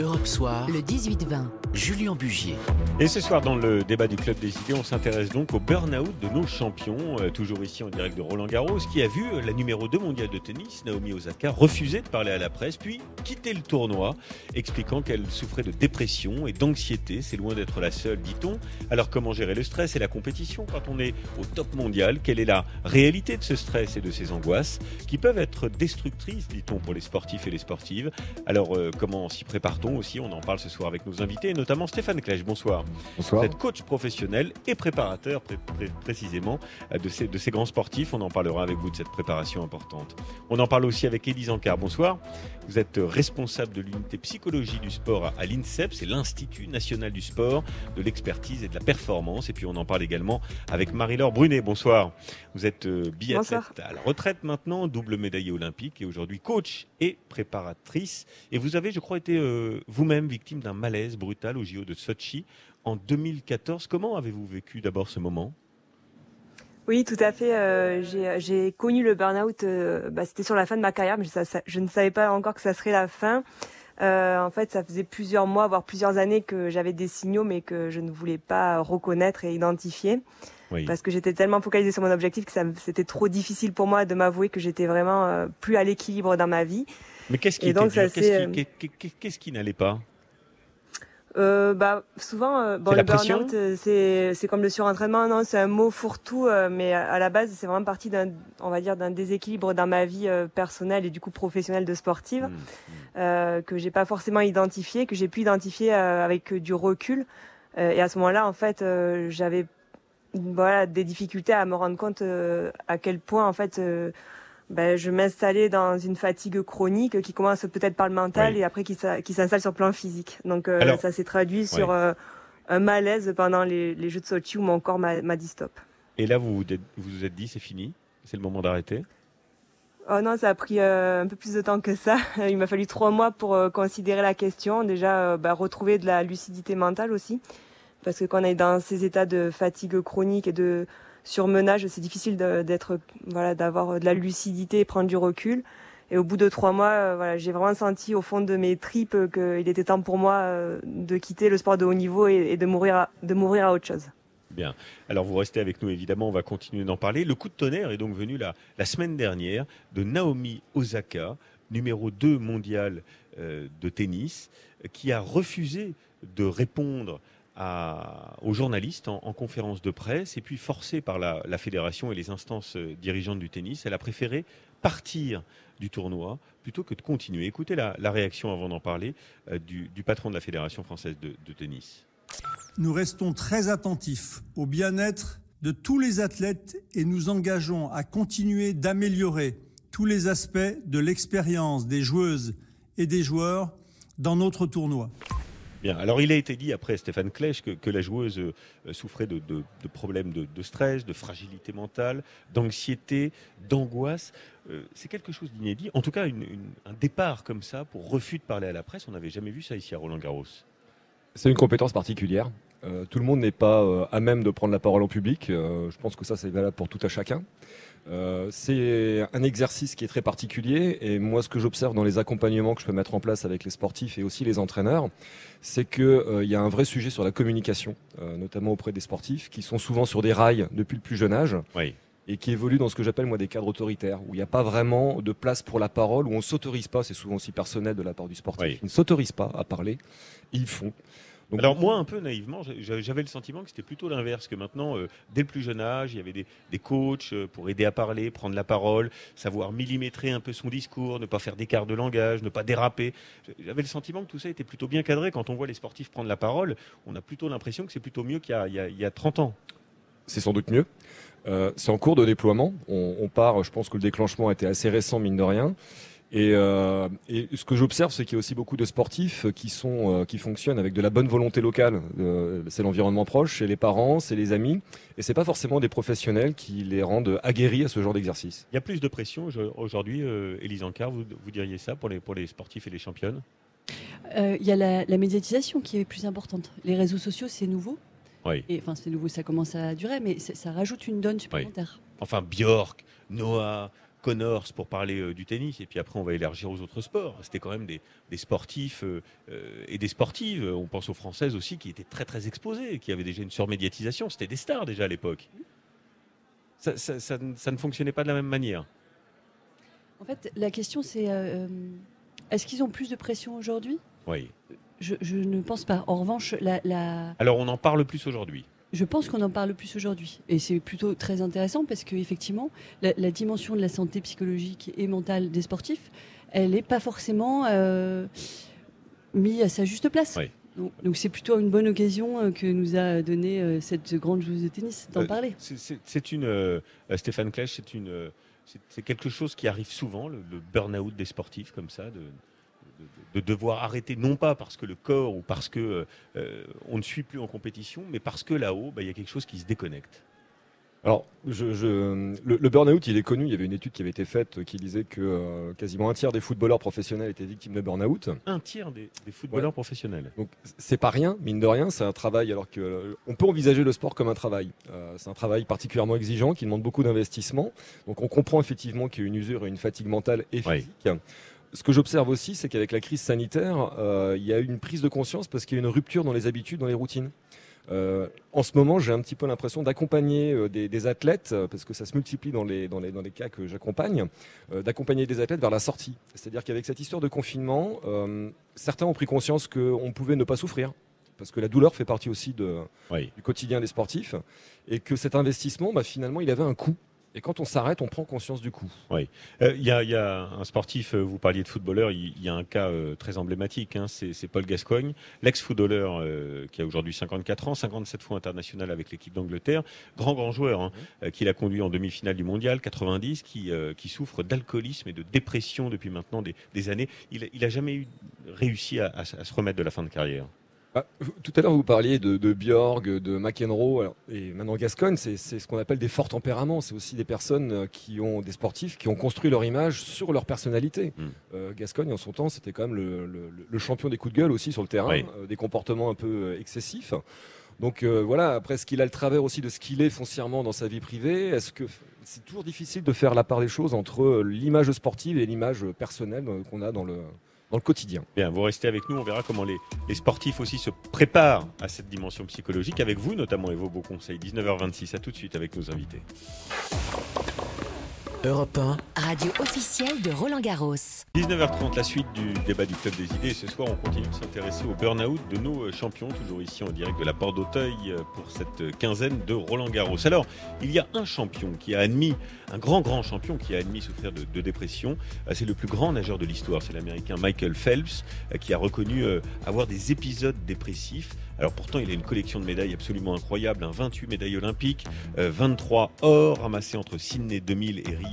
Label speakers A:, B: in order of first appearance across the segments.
A: Europe Soir,
B: le 18-20.
A: Julien Bugier.
C: Et ce soir, dans le débat du Club des idées, on s'intéresse donc au burn-out de nos champions, euh, toujours ici en direct de Roland Garros, qui a vu euh, la numéro 2 mondiale de tennis, Naomi Osaka, refuser de parler à la presse, puis quitter le tournoi, expliquant qu'elle souffrait de dépression et d'anxiété. C'est loin d'être la seule, dit-on. Alors comment gérer le stress et la compétition quand on est au top mondial? Quelle est la réalité de ce stress et de ces angoisses qui peuvent être destructrices, dit-on, pour les sportifs et les sportives? Alors euh, comment s'y prépare-t-on? Aussi On en parle ce soir avec nos invités, notamment Stéphane Klech. Bonsoir.
D: Bonsoir.
C: Vous êtes coach professionnel et préparateur pré- pré- précisément euh, de ces, de ces grands sportifs. On en parlera avec vous de cette préparation importante. On en parle aussi avec Élise Ancard. Bonsoir. Vous êtes responsable de l'unité psychologie du sport à- l'INSEP, c'est l'Institut national du sport, de l'expertise et de la performance. Et puis on en parle également avec Marie-Laure Brunet. Bonsoir. Vous êtes euh, biathlète
E: Bonsoir.
C: à la retraite maintenant, double médaillée olympique et aujourd'hui coach et préparatrice. Et vous avez, je crois, été euh, vous-même victime d'un malaise brutal au JO de Sochi en 2014. Comment avez-vous vécu d'abord ce moment?
E: Oui, tout à fait. euh, j'ai- connu le burn-out, euh, bah, c'était sur la fin de ma carrière, mais ça- ça- je ne savais pas encore que ça serait la fin. Euh, en fait, ça faisait plusieurs mois, voire plusieurs années que j'avais des signaux, mais que je ne voulais pas reconnaître et identifier.
C: Oui.
E: Parce que j'étais tellement focalisée sur mon objectif que c'était trop difficile pour moi de m'avouer que j'étais vraiment plus à l'équilibre dans ma vie.
C: Mais qu'est-ce qui,
E: ça
C: Qu'est-ce qui, qu'est-ce qui n'allait pas
E: Euh, bah souvent euh, bon le burn-out euh, c'est c'est comme le surentraînement non c'est un mot fourre-tout euh, mais à à la base c'est vraiment parti d'un on va dire d'un déséquilibre dans ma vie euh, personnelle et du coup professionnelle de sportive
C: Hmm.
E: euh, que j'ai pas forcément identifié que j'ai pu identifier euh, avec euh, du recul Euh, et à ce moment-là en fait euh, j'avais voilà des difficultés à me rendre compte euh, à quel point en fait euh, ben, je m'installais dans une fatigue chronique qui commence peut-être par le mental
C: Oui.
E: et après qui, s'installe sur le plan physique. Donc euh,
C: Alors,
E: ça s'est traduit sur euh, un malaise pendant les, les Jeux de Sochi où mon corps m'a m'a dit stop.
C: Et là, vous vous êtes- vous vous êtes dit, c'est fini, c'est le moment d'arrêter?
E: Oh non, ça a pris euh, un peu plus de temps que ça. Il m'a fallu trois mois pour euh, considérer la question. Déjà, euh, bah, retrouver de la lucidité mentale aussi. Parce que quand on est dans ces états de fatigue chronique et de surmenage, c'est difficile d'être, voilà, d'avoir de la lucidité et prendre du recul. Et au bout de trois mois, euh, voilà, j'ai vraiment senti au fond de mes tripes qu'il était temps pour moi euh, de quitter le sport de haut niveau et, de mourir, à, de m'ouvrir à autre chose.
C: Bien. Alors vous restez avec nous évidemment, on va continuer d'en parler. Le coup de tonnerre est donc venu la, semaine dernière de Naomi Osaka, numéro 2 mondial euh, de tennis, qui a refusé de répondre aux journalistes en, en conférence de presse et puis forcée par la, fédération et les instances euh, dirigeantes du tennis, elle a préféré partir du tournoi plutôt que de continuer. Écoutez la, réaction avant d'en parler euh, du, du patron de la fédération française de- de tennis.
F: Nous restons très attentifs au bien-être de tous les athlètes et nous engageons à continuer d'améliorer tous les aspects de l'expérience des joueuses et des joueurs dans notre tournoi.
C: Bien, alors il a été dit après Stéphane Klech que, la joueuse euh, souffrait de, problèmes de, stress, de fragilité mentale, d'anxiété, d'angoisse. Euh, c'est quelque chose d'inédit. En tout cas, un départ comme ça pour refus de parler à la presse, on n'avait jamais vu ça ici à Roland Garros.
D: C'est une compétence particulière. Euh, tout le monde n'est pas euh, à même de prendre la parole en public. Euh, je pense que ça, c'est valable pour tout à chacun. C'est un exercice qui est très particulier et moi ce que j'observe dans les accompagnements que je peux mettre en place avec les sportifs et aussi les entraîneurs, c'est qu'il y a un vrai sujet sur la communication, notamment auprès des sportifs qui sont souvent sur des rails depuis le plus jeune âge
C: Oui.
D: et qui évoluent dans ce que j'appelle moi des cadres autoritaires, où il n'y a pas vraiment de place pour la parole, où on ne s'autorise pas, c'est souvent aussi personnel de la part du sportif,
C: Oui.
D: ils ne s'autorisent pas à parler, ils font. Donc,
C: Alors moi, un peu naïvement, j'a- j'avais le sentiment que c'était plutôt l'inverse, que maintenant, euh, dès le plus jeune âge, il y avait des, des coachs euh, pour aider à parler, prendre la parole, savoir millimétrer un peu son discours, ne pas faire d'écart de langage, ne pas déraper. J'avais le sentiment que tout ça était plutôt bien cadré. Quand on voit les sportifs prendre la parole, on a plutôt l'impression que c'est plutôt mieux qu'il y a- il y, a- il y a 30 ans.
D: c'est sans doute mieux. Euh, c'est en cours de déploiement. On, on part, je pense que le déclenchement était assez récent, mine de rien. Et, euh, et ce que j'observe, c'est qu'il y a aussi beaucoup de sportifs qui sont euh, qui fonctionnent avec de la bonne volonté locale. Euh, c'est l'environnement proche, c'est les parents, c'est les amis, et c'est pas forcément des professionnels qui les rendent aguerris à ce genre d'exercice.
C: Il y a plus de pression aujo- aujourd'hui, euh, Élise Ancard, vous, vous diriez ça pour les, pour les sportifs et les championnes?
G: Euh, Il y a la, la médiatisation qui est plus importante. Les réseaux sociaux, c'est nouveau.
C: Oui.
G: Et enfin, c'est nouveau, ça commence à durer, mais ça rajoute une donne supplémentaire.
C: Enfin, Björk, Noah, Connors pour parler euh, du tennis, et puis après on va élargir aux autres sports. C'était quand même des, sportifs euh, euh, et des sportives. On pense aux Françaises aussi qui étaient très très exposées, qui avaient déjà une surmédiatisation. C'était des stars déjà à l'époque. Ça, ne fonctionnait pas de la même manière.
G: En fait, la question c'est est-ce qu'ils ont plus de pression aujourd'hui?
C: Oui.
G: Je, ne pense pas. En revanche, la...
C: Alors on en parle plus aujourd'hui.
G: Je pense qu'on en parle plus aujourd'hui. Et c'est plutôt très intéressant parce qu'effectivement, la, la dimension de la santé psychologique et mentale des sportifs, elle n'est pas forcément euh, mise à sa juste place. Donc c'est plutôt une bonne occasion euh, que nous a donné euh, cette grande joueuse de tennis d'en parler.
C: C'est une Stéphane Klech, c'est une c'est quelque chose qui arrive souvent, le, le burn-out des sportifs comme ça, de, de, devoir arrêter, non pas parce que le corps ou parce que euh, on ne suit plus en compétition, mais parce que là-haut, bah, il y a quelque chose qui se déconnecte.
D: Alors, je, le, burn-out, il est connu. Il y avait une étude qui avait été faite qui disait que euh, quasiment un tiers des footballeurs professionnels étaient victimes de burn-out.
C: Un tiers des, footballeurs professionnels.
D: Donc, c'est pas rien, mine de rien. C'est un travail. Alors que on peut envisager le sport comme un travail. Euh, c'est un travail particulièrement exigeant qui demande beaucoup d'investissement. Donc, on comprend effectivement qu'il y a une usure et une fatigue mentale et physique ce que j'observe aussi, c'est qu'avec la crise sanitaire, euh, il y a eu une prise de conscience parce qu'il y a une rupture dans les habitudes, dans les routines. Euh, en ce moment, j'ai un petit peu l'impression d'accompagner euh, des, athlètes, parce que ça se multiplie dans les, dans les, dans les cas que j'accompagne, d'accompagner des athlètes vers la sortie. C'est-à-dire qu'avec cette histoire de confinement, certains ont pris conscience qu'on pouvait ne pas souffrir, parce que la douleur fait partie aussi de, du quotidien des sportifs, et que cet investissement, bah, finalement, il avait un coût. Et quand on s'arrête, on prend conscience du coup.
C: Oui. Euh, il y, a un sportif, euh, vous parliez de footballeur, il y, a un cas euh, très emblématique, hein, c'est Paul Gascoigne, l'ex-footballeur qui a aujourd'hui 54 ans, 57 fois international avec l'équipe d'Angleterre, grand grand joueur, hein, mhm. qui l'a conduit en demi-finale du mondial 90, qui, qui souffre d'alcoolisme et de dépression depuis maintenant des, années. Il n'a jamais eu, réussi à se remettre de la fin de carrière.
D: Ah, tout à l'heure, vous parliez de, de, Björg, de McEnroe, et maintenant Gascogne, c'est ce qu'on appelle des forts tempéraments. C'est aussi des personnes euh, qui ont, des sportifs qui ont construit leur image sur leur personnalité. Hmm. Euh, Gascogne, en son temps, c'était quand même le, champion des coups de gueule aussi sur le terrain, euh, des comportements un peu excessifs. Donc voilà, après, est-ce qu'il a le travers aussi de ce qu'il est foncièrement dans sa vie privée? Est-ce que c'est toujours difficile de faire la part des choses entre l'image sportive et l'image personnelle qu'on a dans le, dans le quotidien.
C: Bien, vous restez avec nous, on verra comment les, les, sportifs aussi se préparent à cette dimension psychologique, avec vous notamment et vos beaux conseils. 19h26, à tout de suite avec nos invités.
A: Europe 1. Radio officielle de Roland Garros.
C: 19h30, la suite du débat du Club des idées. Ce soir, on continue de s'intéresser au burn-out de nos champions, toujours ici en direct de la Porte d'Auteuil pour cette quinzaine de Roland Garros. Alors, il y a un champion qui a admis, un grand, grand champion qui a admis souffrir de, de dépression. C'est le plus grand nageur de l'histoire, c'est l'américain Michael Phelps, qui a reconnu euh, avoir des épisodes dépressifs. Alors pourtant, il a une collection de médailles absolument incroyable, 28 hein. médailles olympiques, 23 euh, or ramassés entre Sydney 2000 et Rio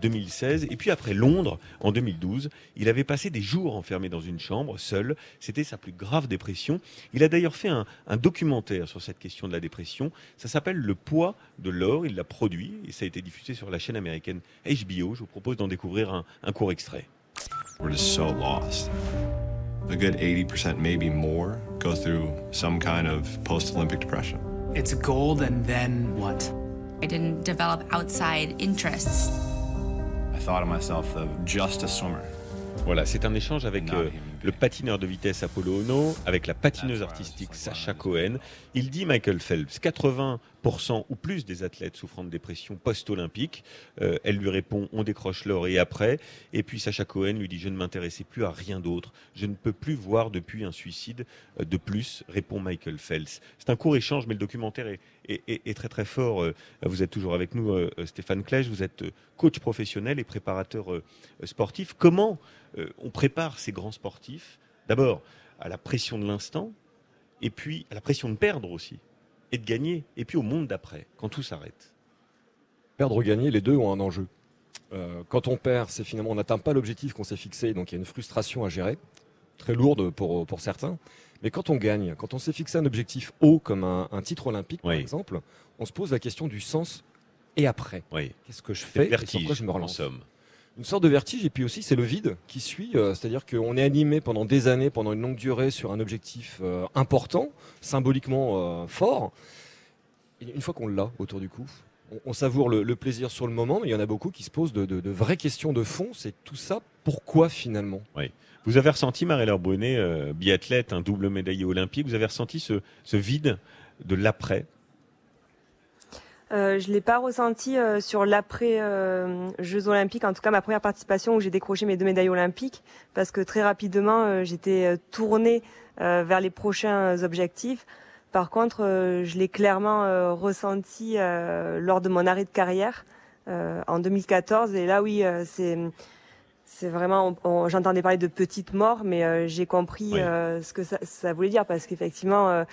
C: 2016. Euh, et puis après Londres, en 2012, il avait passé des jours enfermé dans une chambre, seul. C'était sa plus grave dépression. Il a d'ailleurs fait un, documentaire sur cette question de la dépression. Ça s'appelle Le poids de l'or. Il l'a produit et ça a été diffusé sur la chaîne américaine HBO. Je vous propose d'en découvrir un, un court extrait.
B: We're just so lost. a good 80%, maybe more, go through some kind of post Olympic depression.
H: It's gold, and then what?
I: I didn't develop outside interests.
B: I thought of myself just a swimmer.
C: Voilà, c'est un échange avec euh, le patineur de vitesse Apollo Ono, avec la patineuse artistique Sacha Cohen. Il dit Michael Phelps, 80% ou plus des athlètes souffrant de dépression post-olympique. Euh, elle lui répond on décroche l'or et après. Et puis Sacha Cohen lui dit je ne m'intéressais plus à rien d'autre. Je ne peux plus voir depuis un suicide euh, de plus, répond Michael Phelps. C'est un court échange, mais le documentaire est, très très fort. Vous êtes toujours avec nous, Stéphane Klech. Vous êtes coach professionnel et préparateur sportif. Comment on prépare ces grands sportifs, d'abord à la pression de l'instant, et puis à la pression de perdre aussi, et de gagner, et puis au monde d'après, quand tout s'arrête.
D: Perdre ou gagner, les deux ont un enjeu. Euh, quand on perd, c'est finalement on n'atteint pas l'objectif qu'on s'est fixé, donc il y a une frustration à gérer, très lourde pour, pour certains. Mais quand on gagne, quand on s'est fixé un objectif haut comme un, titre olympique par exemple, on se pose la question du sens et après. Qu'est-ce que je fais
C: et sur quoi je me relance?
D: Une sorte de vertige et puis aussi c'est le vide qui suit, euh, c'est-à-dire qu'on est animé pendant des années, pendant une longue durée sur un objectif euh, important, symboliquement euh, fort. Une fois qu'on l'a autour du cou, on, savoure le, plaisir sur le moment, mais il y en a beaucoup qui se posent de, vraies questions de fond. C'est tout ça, pourquoi finalement?
C: Vous avez ressenti, Marie-Laure euh, biathlète, un double médaillé olympique, vous avez ressenti ce, vide de l'après?
E: Euh, je ne l'ai pas ressenti euh, sur l'après Jeux Olympiques, en tout cas ma première participation où j'ai décroché mes deux médailles olympiques, parce que très rapidement j'étais tournée vers les prochains objectifs. Par contre, euh, je l'ai clairement euh, ressenti euh, lors de mon arrêt de carrière en 2014. Et là, oui, c'est c'est vraiment, j'entendais parler de petite mort, mais j'ai compris ce que ça, ça, voulait dire parce qu'effectivement,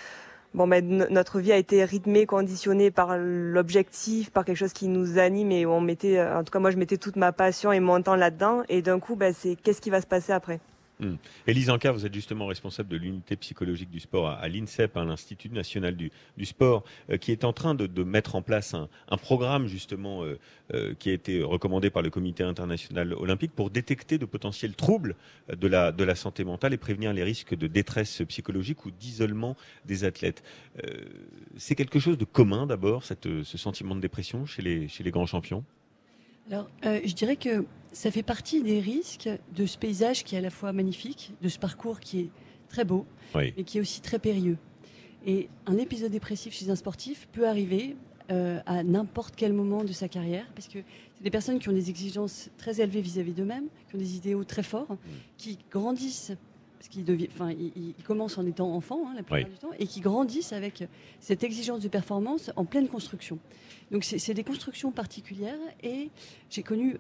E: bon, ben, notre vie a été rythmée, conditionnée par l'objectif, par quelque chose qui nous anime et on mettait, en tout cas moi, je mettais toute ma passion et mon temps là-dedans. Et d'un coup, ben, c'est qu'est-ce qui va se passer après?
C: Mmh. Élise vous êtes justement responsable de l'unité psychologique du sport à, l'INSEP, à l'Institut national du, sport, euh, qui est en train de, mettre en place un, programme justement euh, euh, qui a été recommandé par le Comité international olympique pour détecter de potentiels troubles de la, santé mentale et prévenir les risques de détresse psychologique ou d'isolement des athlètes. C'est quelque chose de commun d'abord, ce sentiment de dépression chez les, grands champions?
G: Alors, je dirais que ça fait partie des risques de ce paysage qui est à la fois magnifique, de ce parcours qui est très beau, mais qui est aussi très périlleux. Et un épisode dépressif chez un sportif peut arriver euh, à n'importe quel moment de sa carrière, parce que c'est des personnes qui ont des exigences très élevées vis-à-vis d'eux-mêmes, qui ont des idéaux très forts, mm. qui grandissent parce qu'ils enfin, commencent en étant enfants hein, la plupart du temps, et qui grandissent avec cette exigence de performance en pleine construction. Donc c'est des constructions particulières, et j'ai connu,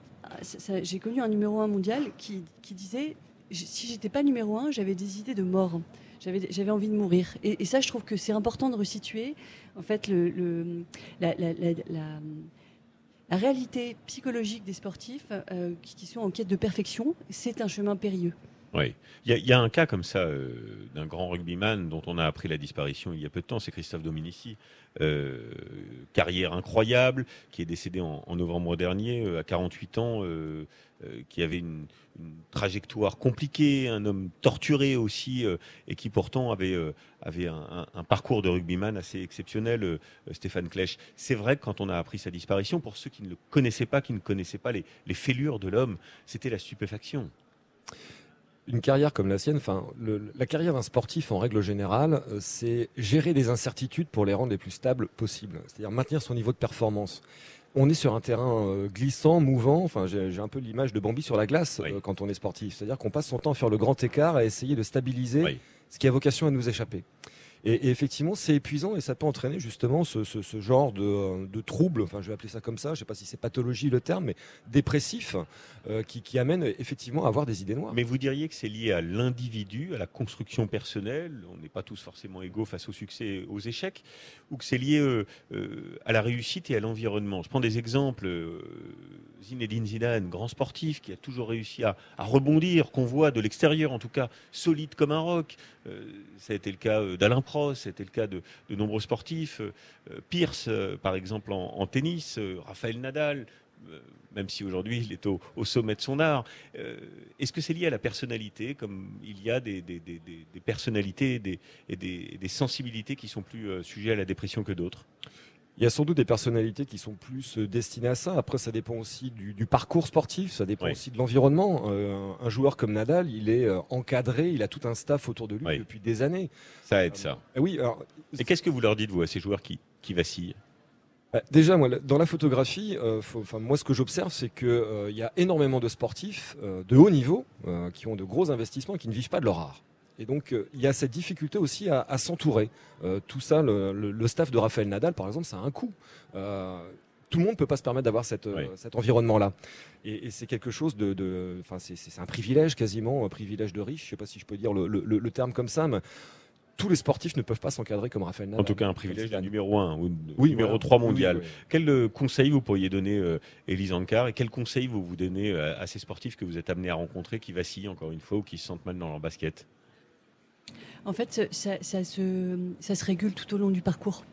G: j'ai connu un numéro un mondial qui, disait, si j'étais pas numéro un, j'avais des idées de mort. J'avais envie de mourir. Et, ça, je trouve que c'est important de resituer en fait le, la, réalité psychologique des sportifs euh, qui, qui sont en quête de perfection. C'est un chemin périlleux.
C: Oui, il y, a un cas comme ça euh, d'un grand rugbyman dont on a appris la disparition il y a peu de temps, c'est Christophe Dominici. Euh, carrière incroyable, qui est décédé en, novembre dernier euh, à 48 ans, qui avait une, trajectoire compliquée, un homme torturé aussi, et qui pourtant avait, un, parcours de rugbyman assez exceptionnel, Stéphane Klech. C'est vrai que quand on a appris sa disparition, pour ceux qui ne le connaissaient pas, qui ne connaissaient pas les, les fêlures de l'homme, c'était la stupéfaction
D: une carrière comme la sienne, enfin, la carrière d'un sportif en règle générale, euh, c'est gérer des incertitudes pour les rendre les plus stables possibles. C'est-à-dire maintenir son niveau de performance. On est sur un terrain euh, glissant, mouvant. Enfin, j'ai un peu l'image de Bambi sur la glace euh, quand on est sportif. C'est-à-dire qu'on passe son temps à faire le grand écart, à essayer de stabiliser ce qui a vocation à nous échapper. Et, effectivement, c'est épuisant et ça peut entraîner justement ce, genre de, de trouble, enfin je vais appeler ça comme ça, je ne sais pas si c'est pathologie le terme, mais dépressif, euh, qui, amène effectivement à avoir des idées noires.
C: Mais vous diriez que c'est lié à l'individu, à la construction personnelle, on n'est pas tous forcément égaux face au succès et aux échecs, ou que c'est lié euh, euh, à la réussite et à l'environnement? Je prends des exemples. Zinedine Zidane, grand sportif, qui a toujours réussi à, à rebondir, qu'on voit de l'extérieur en tout cas, solide comme un roc. ça a été le cas d'Alain c'était le cas de, nombreux sportifs. Euh, Pierce, euh, par exemple, en, tennis, euh, Raphaël Nadal, même si aujourd'hui il est au, sommet de son art. Est-ce que c'est lié à la personnalité, comme il y a des, personnalités et des, sensibilités qui sont plus sujets à la dépression que d'autres?
D: Il y a sans doute des personnalités qui sont plus euh, destinées à ça. Après, ça dépend aussi du, parcours sportif, ça dépend aussi de l'environnement. Euh, un joueur comme Nadal, il est euh, encadré, il a tout un staff autour de lui depuis des années.
C: Ça aide ça.
D: oui.
C: Et qu'est-ce que vous leur dites vous à ces joueurs qui, qui vacillent?
D: Bah, Déjà, moi, dans la photographie, enfin, moi, ce que j'observe, c'est qu'il y a énormément de sportifs de haut niveau qui ont de gros investissements et qui ne vivent pas de leur art. Et donc, euh, il y a cette difficulté aussi à, s'entourer. Euh, tout ça, le, staff de Raphaël Nadal, par exemple, ça a un coût. Euh, tout le monde ne peut pas se permettre d'avoir cet environnement-là. Et, c'est quelque chose de. Enfin, c'est un privilège quasiment, un privilège de riche. Je ne sais pas si je peux dire le, terme comme ça, mais tous les sportifs ne peuvent pas s'encadrer comme Raphaël Nadal.
C: En tout cas, un privilège d'un numéro 1 ou numéro 3 mondial. Quel conseil vous pourriez donner, Elise Ankar, et quel conseil vous vous donnez à ces sportifs que vous êtes amenés à rencontrer, qui vacillent encore une fois ou qui se sentent mal dans leur basket?
G: En fait, ça, se, régule tout au long du parcours.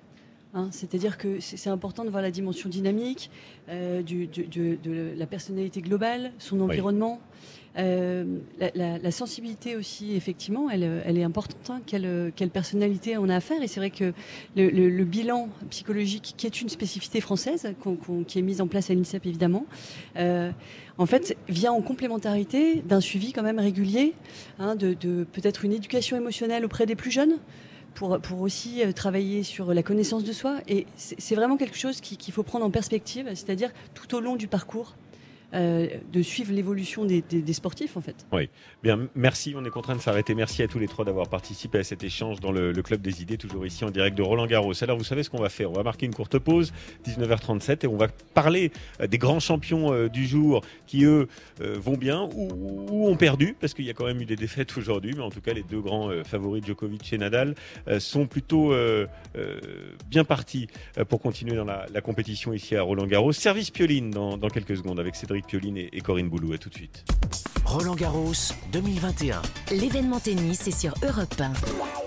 G: Hein, C'est-à-dire que c'est important de voir la dimension dynamique, euh, du- du- du- de la personnalité globale, son environnement. Euh, la, la- la sensibilité aussi, effectivement, elle, elle est importante. hein. quelle, quelle personnalité on a à faire Et c'est vrai que le, le- le bilan psychologique, qui est une spécificité française, qui est mise en place à l'INSEP évidemment, euh, en fait, vient en complémentarité d'un suivi quand même régulier, hein, de, de peut-être une éducation émotionnelle auprès des plus jeunes pour, aussi euh, travailler sur la connaissance de soi. Et c'est vraiment quelque chose qui- qu'il faut prendre en perspective, c'est-à-dire tout au long du parcours, euh, de suivre l'évolution des, sportifs en fait.
C: Oui, bien, merci. On est contraint de s'arrêter. Merci à tous les trois d'avoir participé à cet échange dans le, Club des Idées, toujours ici en direct de Roland Garros. Alors, vous savez ce qu'on va faire On va marquer une courte pause, 19h37, et on va parler euh, des grands champions euh, du jour qui, eux, vont bien ou, ont perdu, parce qu'il y a quand même eu des défaites aujourd'hui, mais en tout cas, les deux grands favoris, Djokovic et Nadal, sont plutôt bien partis pour continuer dans la, compétition ici à Roland Garros. Service Pioline dans quelques secondes avec Cédric Pioline et, et Corinne Boulou. À tout de suite.
A: Roland Garros 2021. L'événement tennis est sur Europe 1.